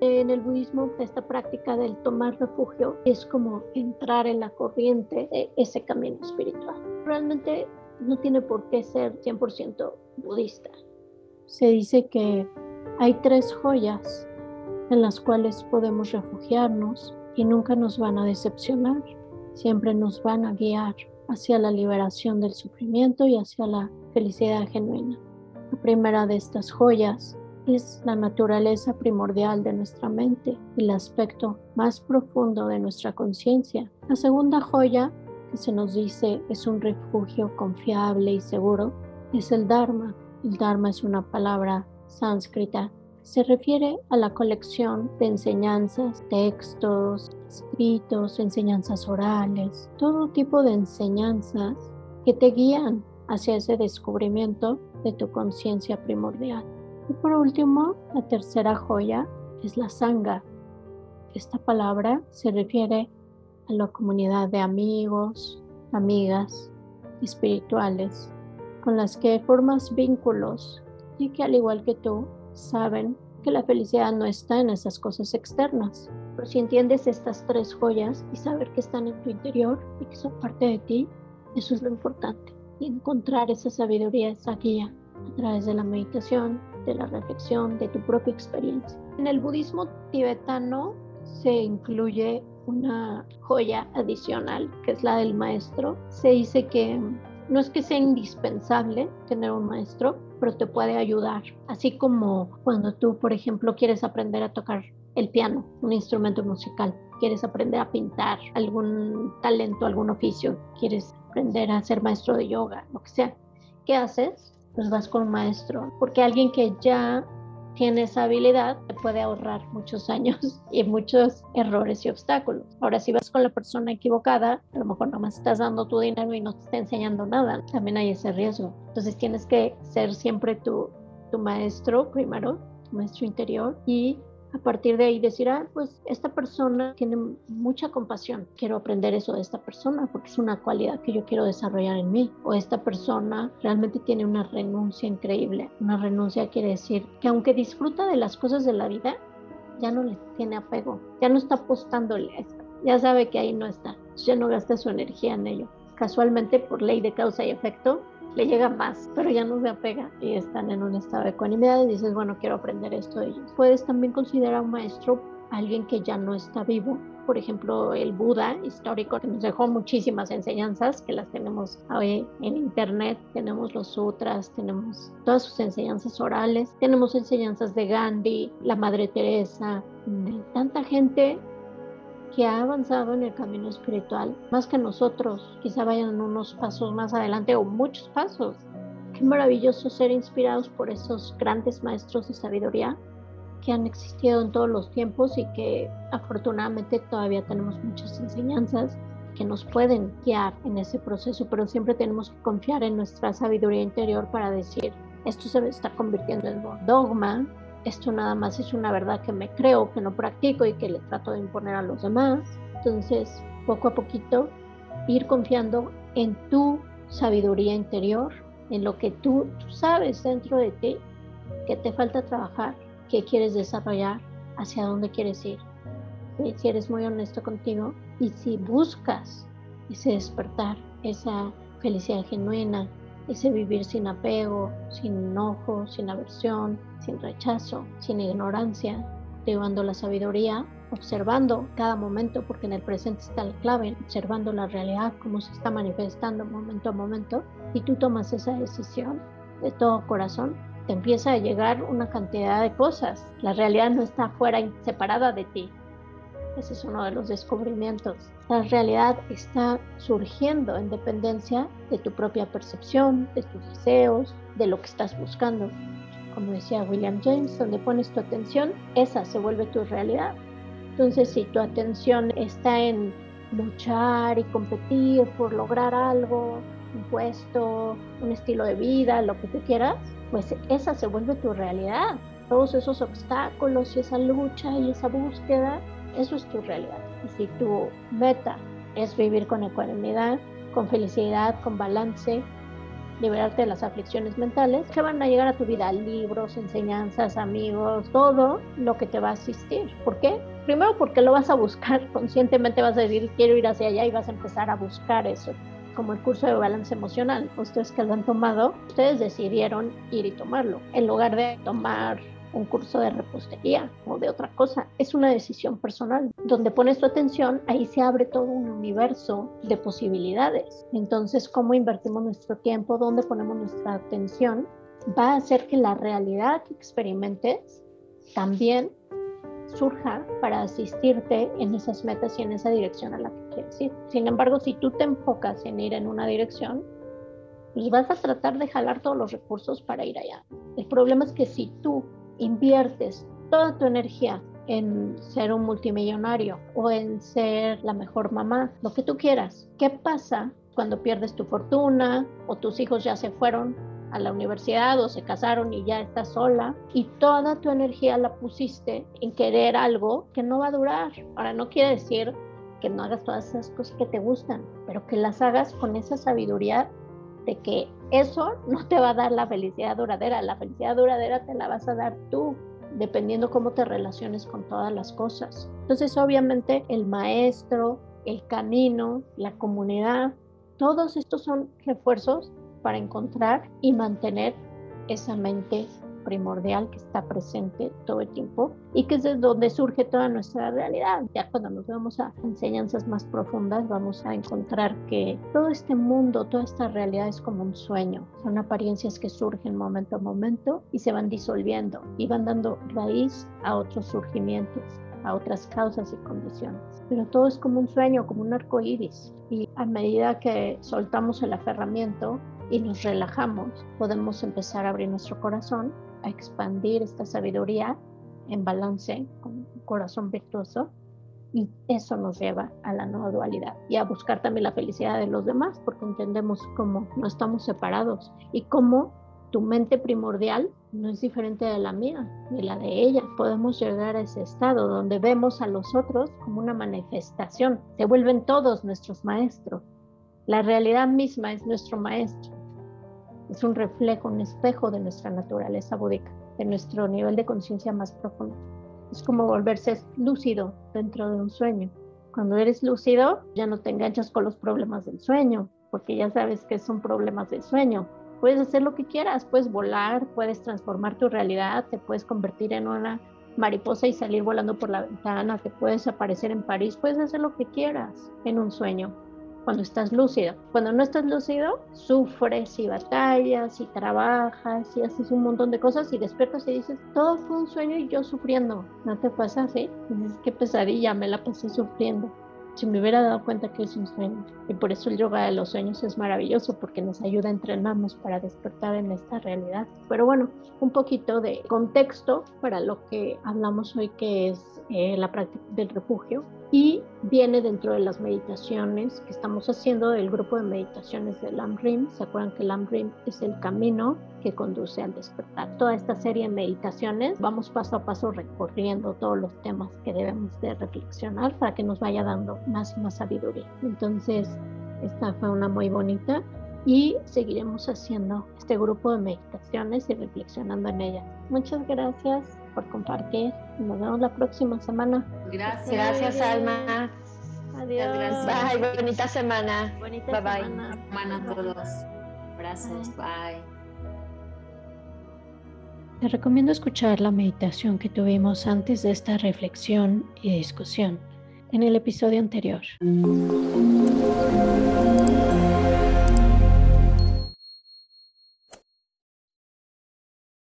En el budismo, esta práctica del tomar refugio es como entrar en la corriente de ese camino espiritual. Realmente no tiene por qué ser 100% budista. Se dice que hay tres joyas en las cuales podemos refugiarnos y nunca nos van a decepcionar, siempre nos van a guiar hacia la liberación del sufrimiento y hacia la felicidad genuina. La primera de estas joyas es la naturaleza primordial de nuestra mente, el aspecto más profundo de nuestra conciencia. La segunda joya que se nos dice es un refugio confiable y seguro es el Dharma. El Dharma es una palabra sánscrita. Se refiere a la colección de enseñanzas, textos, escritos, enseñanzas orales, todo tipo de enseñanzas que te guían hacia ese descubrimiento de tu conciencia primordial. Y por último, la tercera joya es la sangha. Esta palabra se refiere a la comunidad de amigos, amigas espirituales con las que formas vínculos y que al igual que tú saben que la felicidad no está en esas cosas externas. Pero si entiendes estas tres joyas y saber que están en tu interior y que son parte de ti, eso es lo importante. Y encontrar esa sabiduría, esa guía a través de la meditación, de la reflexión, de tu propia experiencia. En el budismo tibetano se incluye una joya adicional, que es la del maestro. Se dice que no es que sea indispensable tener un maestro, pero te puede ayudar. Así como cuando tú, por ejemplo, quieres aprender a tocar el piano, un instrumento musical, quieres aprender a pintar, algún talento, algún oficio, quieres aprender a ser maestro de yoga, lo que sea. ¿Qué haces? Pues vas con un maestro, porque alguien que ya tiene esa habilidad te puede ahorrar muchos años y muchos errores y obstáculos. Ahora, si vas con la persona equivocada, a lo mejor nomás estás dando tu dinero y no te está enseñando nada. También hay ese riesgo. Entonces tienes que ser siempre tu, tu maestro primero, tu maestro interior y a partir de ahí decir, ah, pues esta persona tiene mucha compasión, quiero aprender eso de esta persona porque es una cualidad que yo quiero desarrollar en mí. O esta persona realmente tiene una renuncia increíble. Una renuncia quiere decir que aunque disfruta de las cosas de la vida, ya no le tiene apego, ya no está apostándole a esto, ya sabe que ahí no está, ya no gasta su energía en ello. Casualmente, por ley de causa y efecto, le llega más, pero ya no se apega y están en un estado de ecuanimidad y dices, bueno, quiero aprender esto de ellos. Puedes también considerar un maestro alguien que ya no está vivo. Por ejemplo, el Buda histórico que nos dejó muchísimas enseñanzas que las tenemos hoy en internet. Tenemos los sutras, tenemos todas sus enseñanzas orales, tenemos enseñanzas de Gandhi, la Madre Teresa, de tanta gente que ha avanzado en el camino espiritual más que nosotros, quizá vayan unos pasos más adelante o muchos pasos. Qué maravilloso ser inspirados por esos grandes maestros de sabiduría que han existido en todos los tiempos y que afortunadamente todavía tenemos muchas enseñanzas que nos pueden guiar en ese proceso, pero siempre tenemos que confiar en nuestra sabiduría interior para decir, esto se está convirtiendo en un dogma, esto nada más es una verdad que me creo, que no practico y que le trato de imponer a los demás. Entonces, poco a poquito, ir confiando en tu sabiduría interior, en lo que tú, sabes dentro de ti, que te falta trabajar, que quieres desarrollar, hacia dónde quieres ir. Si eres muy honesto contigo y si buscas ese despertar, esa felicidad genuina, ese vivir sin apego, sin enojo, sin aversión, sin rechazo, sin ignorancia, llevando la sabiduría, observando cada momento, porque en el presente está la clave, observando la realidad, cómo se está manifestando momento a momento, y tú tomas esa decisión de todo corazón, te empieza a llegar una cantidad de cosas. La realidad no está fuera, separada de ti, ese es uno de los descubrimientos. La realidad está surgiendo en dependencia de tu propia percepción, de tus deseos, de lo que estás buscando. Como decía William James, donde pones tu atención, esa se vuelve tu realidad. Entonces, si tu atención está en luchar y competir por lograr algo, un puesto, un estilo de vida, lo que tú quieras, pues esa se vuelve tu realidad. Todos esos obstáculos y esa lucha y esa búsqueda eso es tu realidad. Y si tu meta es vivir con ecuanimidad, con felicidad, con balance, liberarte de las aflicciones mentales que van a llegar a tu vida, libros, enseñanzas, amigos, todo lo que te va a asistir. ¿Por qué? Primero porque lo vas a buscar, conscientemente vas a decir quiero ir hacia allá y vas a empezar a buscar eso como el curso de balance emocional. Ustedes que lo han tomado, ustedes decidieron ir y tomarlo, en lugar de tomar un curso de repostería o de otra cosa. Es una decisión personal. Donde pones tu atención, ahí se abre todo un universo de posibilidades. Entonces, cómo invertimos nuestro tiempo, dónde ponemos nuestra atención, va a hacer que la realidad que experimentes también surja para asistirte en esas metas y en esa dirección a la que quieres ir. Sin embargo, si tú te enfocas en ir en una dirección, pues vas a tratar de jalar todos los recursos para ir allá. El problema es que si tú inviertes toda tu energía en ser un multimillonario o en ser la mejor mamá, lo que tú quieras, ¿qué pasa cuando pierdes tu fortuna o tus hijos ya se fueron a la universidad o se casaron y ya estás sola y toda tu energía la pusiste en querer algo que no va a durar. Ahora no quiere decir que no hagas todas esas cosas que te gustan, pero que las hagas con esa sabiduría de que eso no te va a dar la felicidad duradera, la felicidad duradera te la vas a dar tú, dependiendo cómo te relaciones con todas las cosas. Entonces, obviamente, el maestro, el camino, la comunidad, todos estos son refuerzos para encontrar y mantener esa mente primordial que está presente todo el tiempo y que es de donde surge toda nuestra realidad. Ya cuando nos vamos a enseñanzas más profundas vamos a encontrar que todo este mundo, toda esta realidad es como un sueño. Son apariencias que surgen momento a momento y se van disolviendo y van dando raíz a otros surgimientos a otras causas y condiciones. Pero todo es como un sueño, como un arco iris. Y a medida que soltamos el aferramiento, y nos relajamos, podemos empezar a abrir nuestro corazón, a expandir esta sabiduría en balance con un corazón virtuoso y eso nos lleva a la no dualidad y a buscar también la felicidad de los demás porque entendemos cómo no estamos separados y cómo tu mente primordial no es diferente de la mía ni la de ella. Podemos llegar a ese estado donde vemos a los otros como una manifestación. Se vuelven todos nuestros maestros. La realidad misma es nuestro maestro es un reflejo, un espejo de nuestra naturaleza búdica, de nuestro nivel de conciencia más profundo. Es como volverse lúcido dentro de un sueño. Cuando eres lúcido, ya no te enganchas con los problemas del sueño, porque ya sabes que son problemas del sueño. Puedes hacer lo que quieras, puedes volar, puedes transformar tu realidad, te puedes convertir en una mariposa y salir volando por la ventana, te puedes aparecer en París, puedes hacer lo que quieras en un sueño cuando estás lúcido. Cuando no estás lúcido, sufres y batallas y trabajas y haces un montón de cosas y despiertas y dices, todo fue un sueño y yo sufriendo. ¿No te pasa así? dices, qué pesadilla, me la pasé sufriendo. Si me hubiera dado cuenta que es un sueño. Y por eso el yoga de los sueños es maravilloso porque nos ayuda a entrenarnos para despertar en esta realidad. Pero bueno, un poquito de contexto para lo que hablamos hoy que es eh, la práctica del refugio y viene dentro de las meditaciones que estamos haciendo del grupo de meditaciones del AMRIM. ¿Se acuerdan que el AMRIM es el camino que conduce al despertar? Toda esta serie de meditaciones vamos paso a paso recorriendo todos los temas que debemos de reflexionar para que nos vaya dando más y más sabiduría. Entonces, esta fue una muy bonita y seguiremos haciendo este grupo de meditaciones y reflexionando en ellas. Muchas gracias por compartir. Nos vemos la próxima semana. Gracias. Gracias, Alma. Adiós. Gracias. Bye. Bonita semana. Bonita bye, semana. Bye. Semana a todos. Gracias. Bye. Te recomiendo escuchar la meditación que tuvimos antes de esta reflexión y discusión en el episodio anterior.